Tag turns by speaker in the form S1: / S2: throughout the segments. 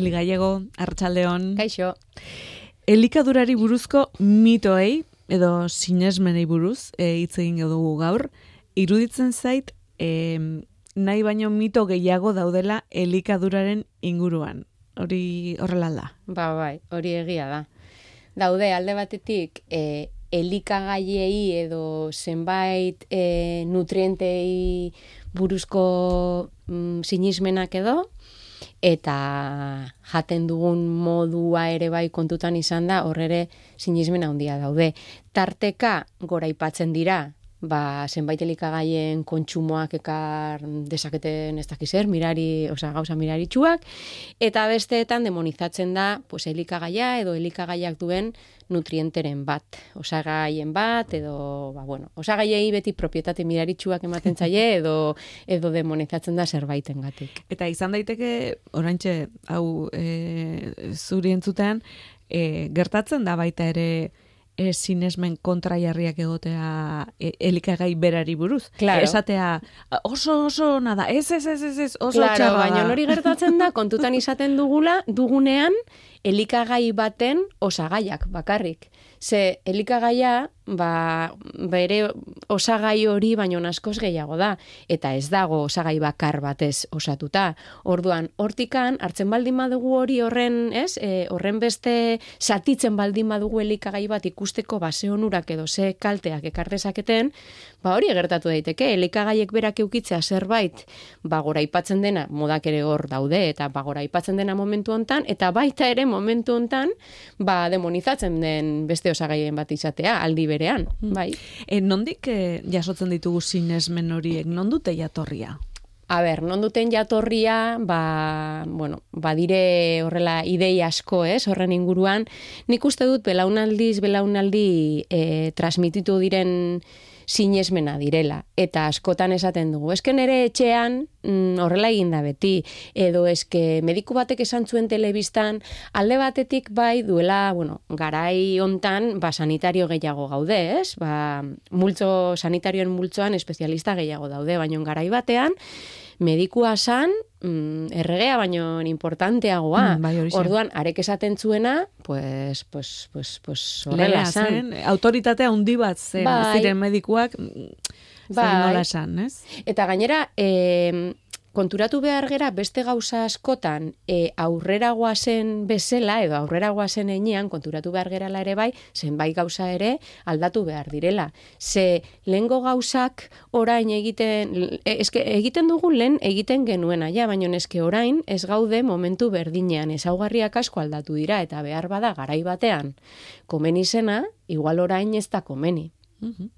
S1: Eli Gallego, Arratsaldeon.
S2: Kaixo.
S1: Elikadurari buruzko mitoei edo sinesmenei buruz e, hitz egin dugu gaur. Iruditzen zait e, nahi baino mito gehiago daudela elikaduraren inguruan. Hori horrela da.
S2: Ba, bai, hori egia da. Daude alde batetik e, elikagaiei edo zenbait e, nutrientei buruzko mm, sinismenak edo, eta jaten dugun modua ere bai kontutan izan da, horrere sinismen handia daude. Tarteka gora ipatzen dira, ba, zenbait elikagaien kontsumoak ekar desaketen ez dakiz er, mirari, oza, gauza miraritxuak, eta besteetan demonizatzen da pues, elikagaia edo elikagaiak duen nutrienteren bat, osagaien bat, edo, ba, bueno, osagaiei beti propietate miraritxuak ematen zaie, edo, edo demonizatzen da zerbaiten gatik.
S1: Eta izan daiteke, oraintxe hau e, zuri entzutean, e, gertatzen da baita ere, e, sinesmen kontraiarriak egotea e, elikagai berari buruz.
S2: Claro.
S1: Esatea oso oso nada, ez ez ez ez, ez oso
S2: claro,
S1: txarra
S2: baina hori gertatzen da, kontutan izaten dugula, dugunean, elikagai baten osagaiak bakarrik. Ze elikagaia, ba, bere osagai hori baino askoz gehiago da, eta ez dago osagai bakar batez osatuta. Orduan, hortikan, hartzen baldin badugu hori horren, ez, e, horren beste satitzen baldin badugu elikagai bat ikusteko base onurak edo ze kalteak ekar dezaketen, ba hori gertatu daiteke, elikagaiek berak eukitzea zerbait, ba gora aipatzen dena, modak ere hor daude, eta ba gora aipatzen dena momentu hontan, eta baita ere momentu hontan, ba demonizatzen den beste osagaien bat izatea, aldi berean, bai.
S1: E, nondik e, jasotzen ditugu sinesmen horiek, non dute jatorria?
S2: A ber, non duten jatorria, ba, bueno, badire horrela idei asko, ez, horren inguruan, nik uste dut belaunaldiz, belaunaldi e, transmititu diren sinesmena direla. Eta askotan esaten dugu, esken ere etxean mm, horrela egin da beti, edo eske mediku batek esan zuen telebistan, alde batetik bai duela, bueno, garai hontan, ba, sanitario gehiago gaude, ez? Ba, multzo, sanitarioen multzoan espezialista gehiago daude, baina garai batean, medikua san, mm, erregea baino importanteagoa.
S1: Mm, bai.
S2: Orduan, arek esaten zuena, pues, pues, pues, pues, horrela san.
S1: zen, autoritatea handi bat zen,
S2: Bai.
S1: ziren medikuak, mm,
S2: Bai.
S1: nola esan, ez?
S2: Eta gainera, e, konturatu behar gera beste gauza askotan e, aurrera goazen bezala, edo aurrera goazen enean, konturatu behar gerala ere bai, zenbait gauza ere aldatu behar direla. Ze lehengo gauzak orain egiten, e, eske, egiten dugu lehen egiten genuena, ja, baina eske orain ez gaude momentu berdinean, ezaugarriak asko aldatu dira, eta behar bada garai batean, komeni zena, igual orain ez da komeni.
S1: Mhm.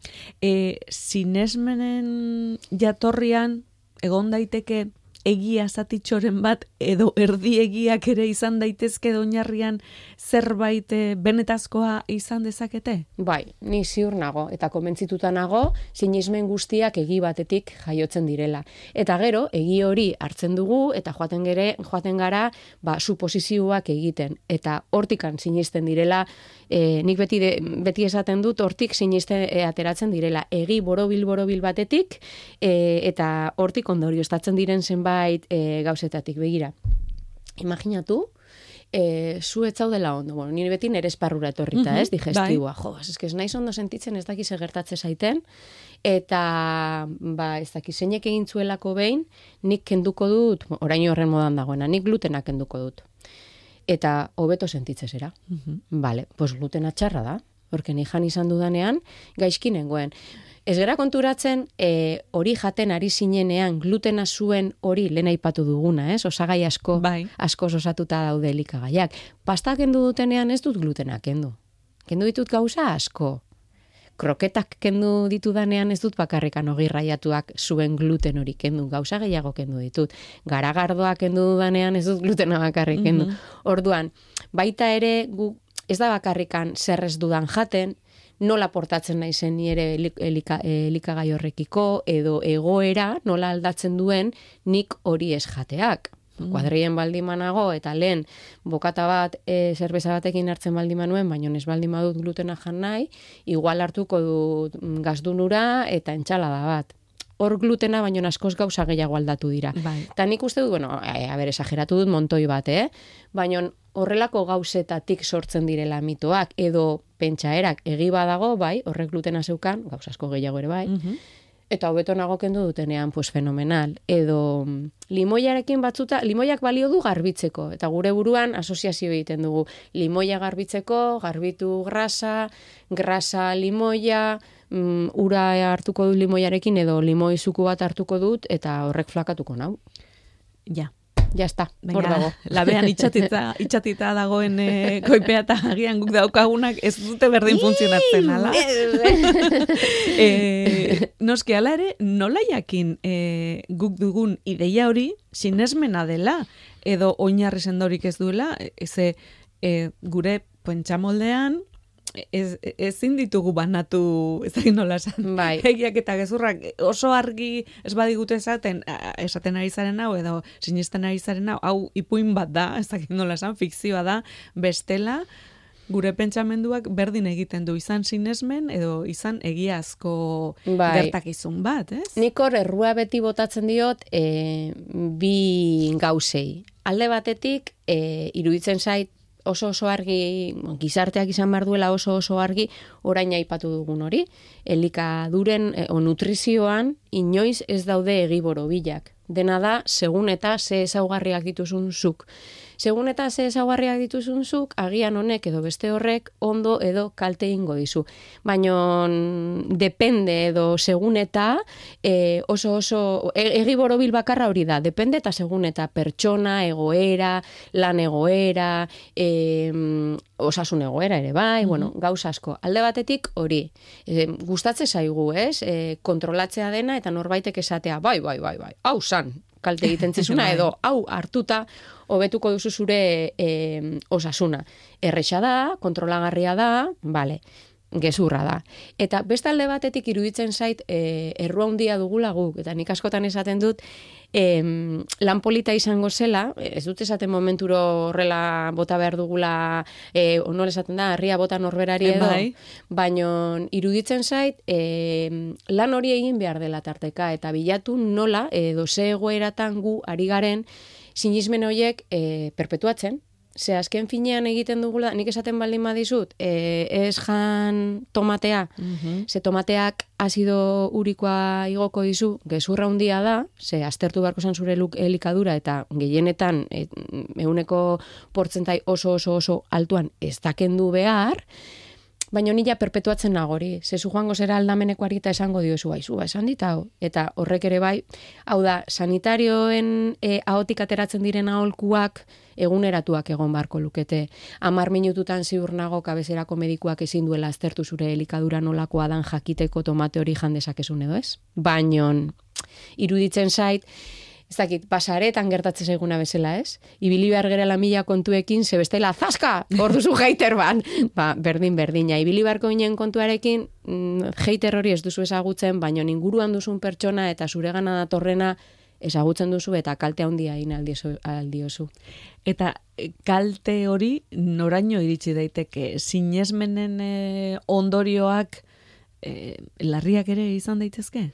S1: E, sinesmenen jatorrian egon daiteke egia zatitxoren bat edo erdi egiak ere izan daitezke oinarrian zerbait eh, benetazkoa izan dezakete?
S2: Bai, ni ziur nago eta konbentzituta nago sinismen guztiak egi batetik jaiotzen direla. Eta gero, egi hori hartzen dugu eta joaten gere, joaten gara, ba, suposizioak egiten eta hortikan sinisten direla, e, nik beti de, beti esaten dut hortik siniste e, ateratzen direla. Egi borobil borobil batetik e, eta hortik ondorioztatzen diren zenbait e, gauzetatik begira. Imaginatu, e, zu ez zaudela ondo. Bueno, nire beti nire esparrura etorrita,
S1: Mhm,
S2: ez, digestiua. Jo, ez que ez naiz ondo sentitzen, ez dakiz egertatze zaiten, eta, ba, ez dakiz zeinek egin zuelako behin, nik kenduko dut, orain horren modan dagoena, nik glutena kenduko dut. Eta hobeto sentitzen zera.
S1: Mhm.
S2: Vale, pues glutena txarra da. Horken jan izan dudanean, gaizki nengoen. Ez gara konturatzen, e, hori jaten ari zinenean glutena zuen hori lehen aipatu duguna, ez? Osagai asko,
S1: Bai.
S2: asko osatuta daude elikagaiak. Pasta kendu dutenean ez dut glutena kendu. Kendu ditut gauza asko. Kroketak kendu ditudanean ez dut bakarrikan ogirraiatuak zuen gluten hori kendu, gauza gehiago kendu ditut. Garagardoak kendu dudanean ez dut glutena bakarrik kendu. Orduan, baita ere gu ez da bakarrikan zer ez dudan jaten, nola portatzen naizen ni ere elik- elika, elikagai horrekiko, edo egoera nola aldatzen duen nik hori ez jateak. Kuadrien baldimanago eta lehen bokata bat e, zerbeza batekin hartzen baldimanuen, baina ez baldin badut glutena jan nahi, igual hartuko dut mm, gazdunura eta entxalada bat. Hor glutena baino askoz gauza gehiago aldatu dira.
S1: Bai.
S2: Eta nik uste dut, bueno, e, a ber, esageratu dut montoi bat, eh? Baina horrelako gauzetatik sortzen direla mitoak, edo pentsaerak egi badago, bai, horrek glutena zeukan, gauz asko gehiago ere bai,
S1: Mhm.
S2: Eta hobeto nago kendu dutenean, pues fenomenal. Edo mm, limoiarekin batzuta, limoiak balio du garbitzeko, eta gure buruan asoziazio egiten dugu. Limoia garbitzeko, garbitu grasa, grasa limoia, mm, ura hartuko dut limoiarekin, edo limoi zuku bat hartuko dut, eta horrek flakatuko nau.
S1: Ja.
S2: Ja está, hor dago.
S1: labean itxatita, itxatita dagoen e, koipea eta agian guk daukagunak ez dute berdin funtzionatzen, ala? e, noski, ala ere, nola jakin e, guk dugun ideia hori sinesmena dela, edo oinarri sendorik ez duela, eze e, gure pentsamoldean, ez, ezin ditugu banatu, ez dakit nola esan,
S2: Bai.
S1: egiak eta gezurrak oso argi ez badigute esaten, esaten ari zaren hau, edo sinisten ari zaren hau, hau ipuin bat da, ez dakit nola esan, fikzioa da, bestela, gure pentsamenduak berdin egiten du izan sinesmen edo izan egiazko
S2: Bai.
S1: gertakizun bat, ez?
S2: Nik hor errua beti botatzen diot e, bi gauzei. Alde batetik, e, iruditzen zait oso oso argi, gizarteak izan behar duela oso oso argi, orain aipatu dugun hori. Elikaduren e, o nutrizioan inoiz ez daude egiboro bilak. Dena da, segun eta ze ezaugarriak dituzun zuk. Segun eta ze ezaugarriak dituzun zuk, agian honek edo beste horrek ondo edo kalte ingo dizu. Baina depende edo segun eta e, oso oso e, egi borobil bakarra hori da, depende eta segun eta pertsona, egoera, lan egoera, e, osasun egoera ere bai, bueno, gauza asko. Alde batetik hori, e, gustatze zaigu, ez? E, kontrolatzea dena eta norbaitek esatea, bai, bai, bai, bai, hau san, kalte egiten zizuna,
S1: Bai.
S2: edo hau hartuta hobetuko duzu zure e, osasuna. Erresa da, kontrolagarria da, bale, gezurra da. Eta beste alde batetik iruditzen zait e, errua handia dugula guk, eta nik askotan esaten dut, em, lan polita izango zela, ez dut esaten momenturo horrela bota behar dugula, e, onol esaten da, herria bota norberari edo,
S1: Bai.
S2: baino iruditzen zait, e, lan hori egin behar dela tarteka, eta bilatu nola, edo ze egoeratan gu ari garen, sinismen horiek e, perpetuatzen, Ze azken finean egiten dugula, nik esaten baldin badizut, e, ez jan tomatea,
S1: Mhm.
S2: ze tomateak azido urikoa igoko dizu, gezurra handia da, ze aztertu beharko zen zure luk- elikadura eta gehienetan e, euneko portzentai oso oso oso altuan ez dakendu behar, baina nila perpetuatzen nagori. Zezu joango zera aldamenekoari eta esango diozu aizu, ba, esan dit hau. Eta horrek ere bai, hau da, sanitarioen e, ahotik ateratzen diren aholkuak eguneratuak egon barko lukete. Amar minututan ziur nago kabezerako medikuak ezin duela aztertu zure elikadura nolakoa dan jakiteko tomate hori jandezakezun edo ez? Baino, iruditzen zait, ez dakit, pasaretan gertatzen zaiguna bezala, ez? Ibili behar gerela mila kontuekin, ze bestela, zaska, hor duzu hater ban. Ba, berdin, berdina. Ibili beharko ginen kontuarekin, mm, hater hori ez duzu ezagutzen, baino inguruan duzun pertsona eta zure gana datorrena ezagutzen duzu eta kalte handia egin aldiozu-.
S1: Eta e, kalte hori noraino iritsi daiteke sinesmenen e, ondorioak e, larriak ere izan daitezke?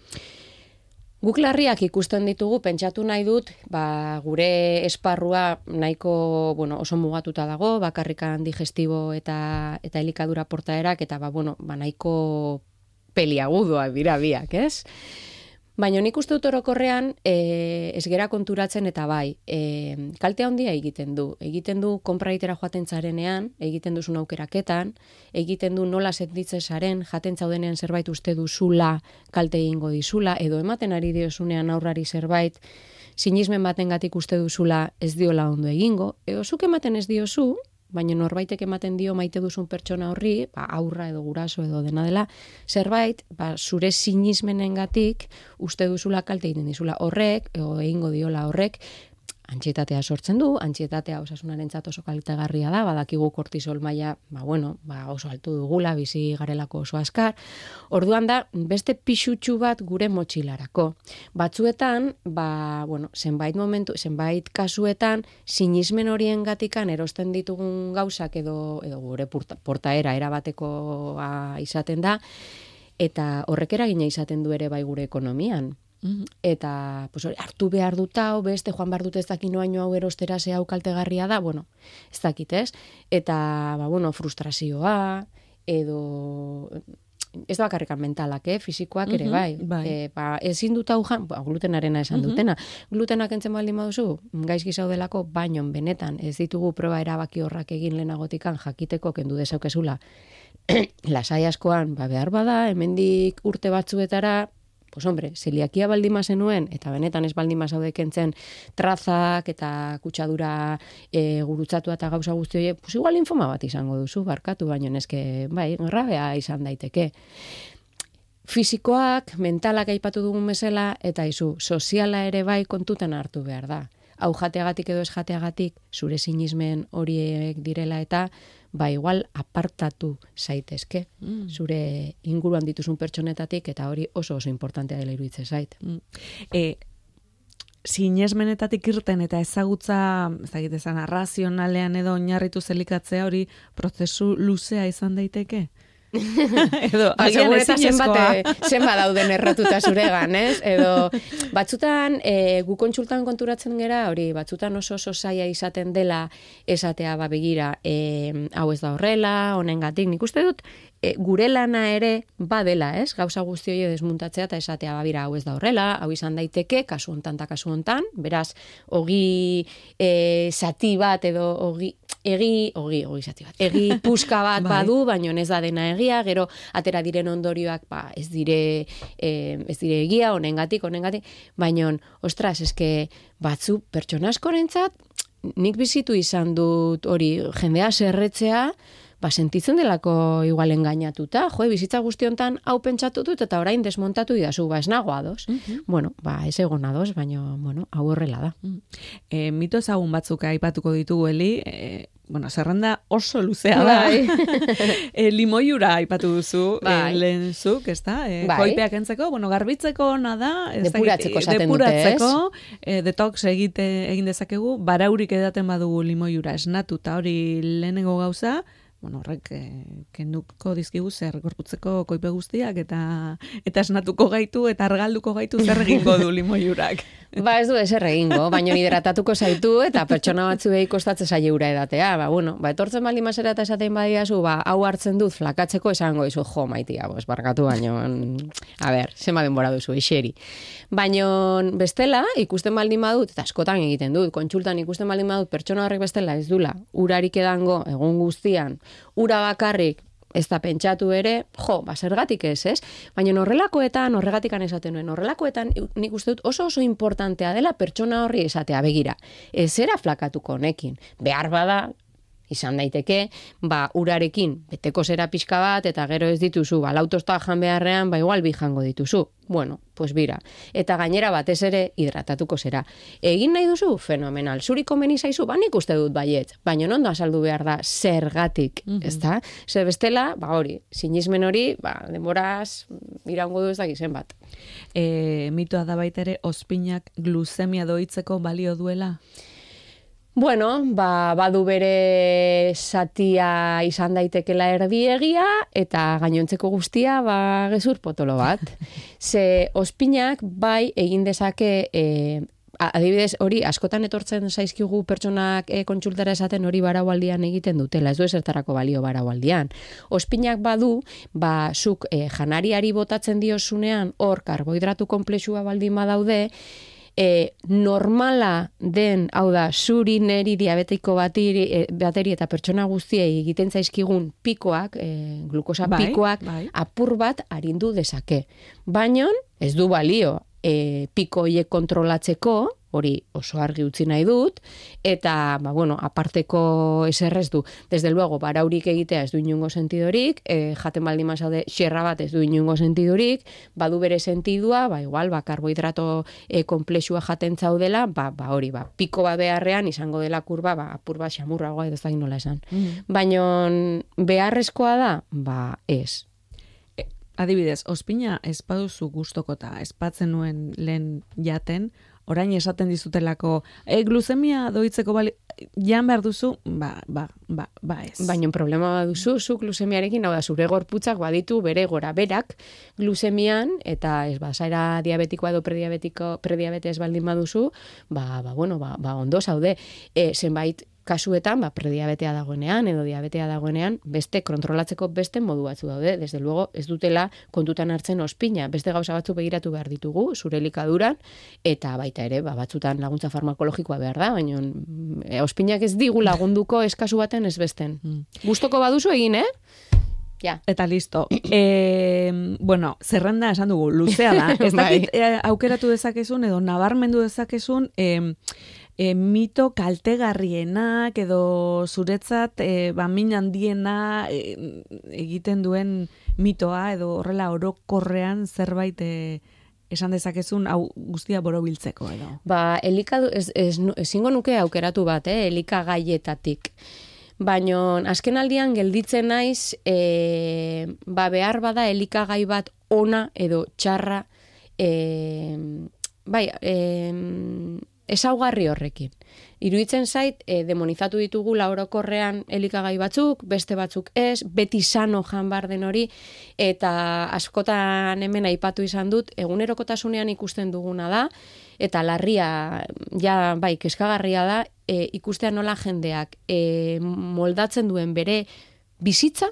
S2: Guk larriak ikusten ditugu, pentsatu nahi dut, ba, gure esparrua nahiko bueno, oso mugatuta dago, bakarrikan digestibo eta, eta elikadura portaerak, eta ba, bueno, ba, nahiko peliagudoak dira biak, ez? Baina nik uste dut orokorrean e, ez konturatzen eta bai, e, kalte handia egiten du. Egiten du konpraitera joaten zarenean, egiten duzun aukeraketan, egiten du nola sentitzen zaren, jaten zaudenean zerbait uste duzula, kalte egingo dizula, edo ematen ari diozunean aurrari zerbait, sinismen batengatik uste duzula ez diola ondo egingo, edo zuk ematen ez diozu, baina norbaitek ematen dio maite duzun pertsona horri, ba, aurra edo guraso edo dena dela, zerbait, ba, zure sinismenengatik uste duzula kalte egiten dizula. Horrek, edo egingo diola horrek, antxietatea sortzen du, antxietatea osasunaren oso kaltegarria da, badakigu kortisol maila, ba, bueno, ba, oso altu dugula, bizi garelako oso askar. Orduan da, beste pixutxu bat gure motxilarako. Batzuetan, ba, bueno, zenbait momentu, zenbait kasuetan, sinismen horien gatikan erosten ditugun gauzak edo, edo gure porta, portaera erabatekoa izaten da, eta horrek eragina izaten du ere bai gure ekonomian. Mhm. Eta, pues, hori, hartu behar dut hau, beste joan behar dut ez dakit noaino hau erostera ze hau kaltegarria da, bueno, ez dakit ez. Eta, ba, bueno, frustrazioa, edo ez da bakarrikan mentalak, eh? fizikoak ere,
S1: Mhm,
S2: bai.
S1: bai.
S2: E, ba, ezin dut hau jan, ba, glutenarena esan
S1: Mhm.
S2: dutena. Glutenak entzen baldin baduzu, gaizki zaudelako, baino benetan ez ditugu proba erabaki horrak egin lehenagotikan jakiteko kendu dezaukezula. Lasai askoan, ba, behar bada, hemendik urte batzuetara, pues hombre, zeliakia baldima zenuen, eta benetan ez baldima zaude kentzen trazak eta kutsadura e, gurutzatua eta gauza guzti horiek, pues igual linfoma bat izango duzu, barkatu, baino neske, bai, grabea izan daiteke. Fisikoak, mentalak aipatu dugun bezala, eta izu, soziala ere bai kontutan hartu behar da. Hau jateagatik edo ez jateagatik, zure sinismen horiek direla eta, ba igual apartatu zaitezke
S1: Mm.
S2: zure inguruan dituzun pertsonetatik eta hori oso oso importantea dela iruditzen zait.
S1: E, sinesmenetatik irten eta ezagutza, ez dakit esan, arrazionalean edo oinarritu zelikatzea hori prozesu luzea izan daiteke? edo,
S2: Ba,
S1: agian
S2: seguru eta zenbat, eh, zenbat dauden erratuta zuregan, ez? Edo, batzutan, e, gu kontsultan konturatzen gera, hori, batzutan oso oso zaila izaten dela esatea, ba, begira, e, hau ez da horrela, honengatik, nik uste dut, e, gure lana ere badela, ez? Gauza guzti hori desmuntatzea eta esatea, ba, bira, hau ez da horrela, hau izan daiteke, kasu hontan eta kasu hontan, beraz, ogi e, zati bat edo ogi, egi, ogi, ogi zati bat, egi puska bat
S1: Bai.
S2: badu, baino ez da dena egia, gero atera diren ondorioak ba, ez dire eh, ez dire egia, honengatik, honengatik, baino, ostras, eske batzu pertsona askorentzat nik bizitu izan dut hori jendea serretzea, ba, sentitzen delako igual engainatuta, jo, bizitza guzti hontan hau pentsatu dut eta orain desmontatu idazu, ba, ez nago ados.
S1: Mhm.
S2: Bueno, ba, ez egon ados, baino, bueno, hau horrela da.
S1: E, mito ezagun batzuk aipatuko ditugu, Eli, e, bueno, zerrenda oso luzea da.
S2: Bai.
S1: e, limoiura aipatu duzu,
S2: Bai.
S1: e, lehen zuk, ez da? E,
S2: Bai.
S1: Koipeak entzeko, bueno, garbitzeko ona da. ez
S2: Depuratzeko dute,
S1: depuratzeko, e, detox egite, egin dezakegu, baraurik edaten badugu limoiura esnatu, eta hori lehenengo gauza, bueno, horrek e, kenduko dizkigu zer gorputzeko koipe guztiak eta eta esnatuko gaitu eta argalduko gaitu zer egingo du limoiurak.
S2: Ba ez du eser egingo, baino hidratatuko zaitu eta pertsona batzuei kostatzen zaie ura edatea. Ba, bueno, ba, etortzen bali masera eta esaten badiazu, ba, hau hartzen dut flakatzeko esango izu, jo, maitia, bos, barkatu baino, mm, a ber, zema denbora duzu, iseri. Baino bestela, ikusten baldin badut, eta askotan egiten dut, kontsultan ikusten baldin badut, pertsona horrek bestela ez dula, urarik edango, egun guztian, ura bakarrik, ez da pentsatu ere, jo, ba, zergatik ez, ez? Baina horrelakoetan, horregatikan esaten nuen, horrelakoetan nik uste dut oso oso importantea dela pertsona horri esatea, begira, ez era flakatuko honekin, behar bada, izan daiteke, ba, urarekin beteko zera pixka bat, eta gero ez dituzu, ba, lautosta jan beharrean, ba, igual bi jango dituzu. Bueno, pues bira. Eta gainera batez ere hidratatuko zera. Egin nahi duzu? Fenomenal. Zuri komeni zaizu? Ba, nik uste dut baiet. Baina ondo azaldu behar da zergatik,
S1: Mhm.
S2: ezta? Ze bestela, ba hori, sinismen hori, ba, denboraz, iraungo du ez dakizen bat.
S1: E, mitoa da baita ere, ospinak gluzemia doitzeko balio duela?
S2: Bueno, ba, badu bere satia izan daitekela erdiegia eta gainontzeko guztia ba, gezur potolo bat. Ze ospinak bai egin dezake e, adibidez hori askotan etortzen zaizkigu pertsonak e, kontsultara esaten hori baraualdian egiten dutela, ez du ezertarako balio baraualdian. Ospinak badu, ba, zuk e, janariari botatzen diozunean hor karbohidratu komplexua baldin badaude, e, normala den, hau da, zuri neri diabetiko batiri, e, bateri eta pertsona guztiei egiten zaizkigun pikoak, e, glukosa
S1: Bai,
S2: pikoak,
S1: bai.
S2: apur bat arindu dezake. Baina ez du balio e, piko hiek kontrolatzeko, hori oso argi utzi nahi dut, eta, ba, bueno, aparteko eserrez du. Desde luego, baraurik egitea ez du inungo sentidorik, e, jaten baldin mazaude xerra bat ez du inungo sentidorik, badu bere sentidua, ba, igual, ba, karbohidrato e, komplexua jaten zaudela, ba, ba, hori, ba, piko ba beharrean izango dela kurba, ba, apur bat xamurragoa edo ez da nola esan.
S1: Mm.
S2: Baina beharrezkoa da, ba, ez.
S1: Adibidez, ospina ez baduzu gustokota, espatzen nuen lehen jaten, orain esaten dizutelako, e, gluzemia doitzeko bali, jan behar duzu, ba, ba, ba, ba ez.
S2: Baina problema baduzu, zu glusemiarekin, hau da, zure gorputzak baditu bere gora berak glusemian, eta ez ba, zaira diabetikoa edo prediabetiko, prediabetes baldin baduzu, ba, ba, bueno, ba, ba ondo zaude, e, zenbait kasuetan, ba, prediabetea dagoenean edo diabetea dagoenean, beste kontrolatzeko beste modu batzu daude. Desde luego, ez dutela kontutan hartzen ospina. Beste gauza batzu begiratu behar ditugu, zure likaduran, eta baita ere, ba, batzutan laguntza farmakologikoa behar da, baina e, ospinak ez digu lagunduko eskazu baten ez besten. Mm. Gustoko baduzu egin, eh? Ja.
S1: Eta listo. E, bueno, zerrenda esan dugu, luzea da. Ez dakit bai. e, aukeratu dezakezun edo nabarmendu dezakezun e, e, mito kaltegarrienak edo zuretzat e, ba, min handiena e, egiten duen mitoa edo horrela orokorrean zerbait e, esan dezakezun hau guztia borobiltzeko edo.
S2: Ba, elikadu, ez, ez, ezingo nuke aukeratu bat, eh, elika gaietatik. Baina azken aldian gelditzen naiz, e, ba, behar bada elikagai bat ona edo txarra, e, bai, e, esaugarri horrekin. Iruditzen zait, e, demonizatu ditugu laorokorrean elikagai batzuk, beste batzuk ez, beti sano jan bar den hori, eta askotan hemen aipatu izan dut, egunerokotasunean ikusten duguna da, eta larria, ja, bai, keskagarria da, e, ikustean nola jendeak e, moldatzen duen bere bizitza,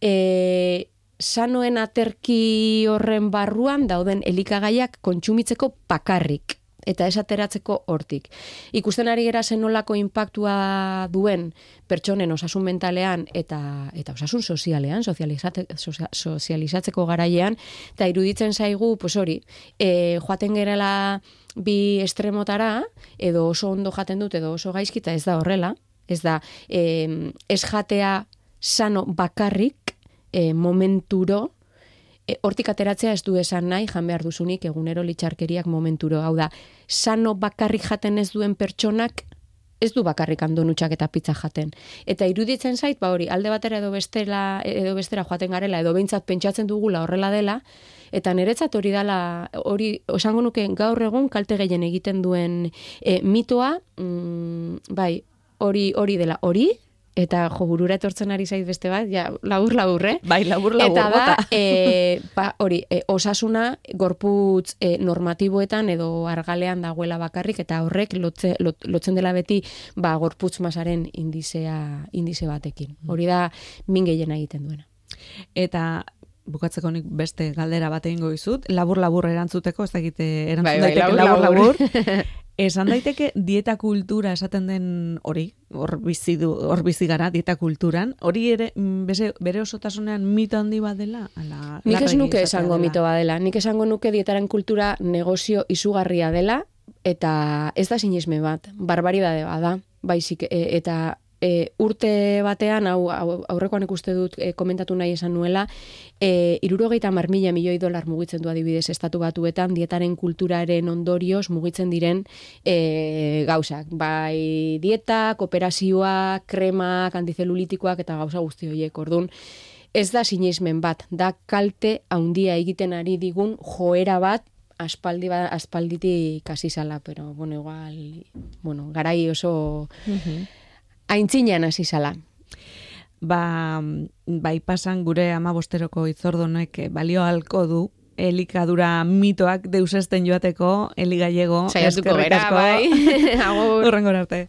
S2: e, sanoen aterki horren barruan dauden elikagaiak kontsumitzeko pakarrik eta esateratzeko hortik. Ikusten ari gera zen nolako impactua duen pertsonen osasun mentalean eta eta osasun sozialean, sozializate, sozializatzeko garaian, eta iruditzen zaigu, pues hori, e, joaten gerela bi estremotara, edo oso ondo jaten dut, edo oso gaizkita ez da horrela, ez da, e, ez jatea sano bakarrik e, momenturo, e, hortik ateratzea ez du esan nahi, jan behar duzunik egunero litxarkeriak momenturo. Hau da, sano bakarrik jaten ez duen pertsonak, ez du bakarrik andonutxak eta pizza jaten. Eta iruditzen zait, ba hori, alde batera edo bestela, edo bestera joaten garela, edo behintzat pentsatzen dugula horrela dela, eta niretzat hori dela, hori, osango nuke gaur egun kalte gehien egiten duen e, mitoa, mm, bai, hori hori dela, hori, eta jo burura etortzen ari zait beste bat, ja, labur labur, eh?
S1: Bai, labur labur,
S2: eta da, e, ba, hori, e, osasuna gorputz e, normatiboetan edo argalean dagoela bakarrik, eta horrek lotze, lotzen dela beti ba, gorputz masaren indizea, indize batekin. Mm. Hori da, min gehien egiten duena.
S1: Eta bukatzeko nik beste galdera bat egingo dizut, labur labur erantzuteko, ez dakite erantzun
S2: bai, bai, labur
S1: labur. Esan daiteke dieta kultura esaten den hori, hor bizi du, hor bizi gara dieta kulturan, hori ere mm, bere, bere osotasunean mito handi bat dela? Ala,
S2: nik ez nuke esango dela. mito bat dela, nik esango nuke dietaren kultura negozio izugarria dela, eta ez da sinisme bat, barbaridade bada, baizik, e, eta e, urte batean, hau, aurrekoan ikuste dut e, komentatu nahi esan nuela, e, irurogeita marmila milioi dolar mugitzen du adibidez estatu batuetan, dietaren kulturaren ondorioz mugitzen diren e, gauzak. Bai dieta, kooperazioa, kremak, antizelulitikoak eta gauza guzti horiek ordun. Ez da sinismen bat, da kalte handia egiten ari digun joera bat aspaldi ba, aspalditi kasi sala, pero bueno, igual, bueno, garai oso aintzinean hasi zala.
S1: Ba, bai pasan gure ama bosteroko itzordonek balio halko du elikadura mitoak deusesten joateko, eli gallego.
S2: Saiatuko bai.
S1: Urrengor arte.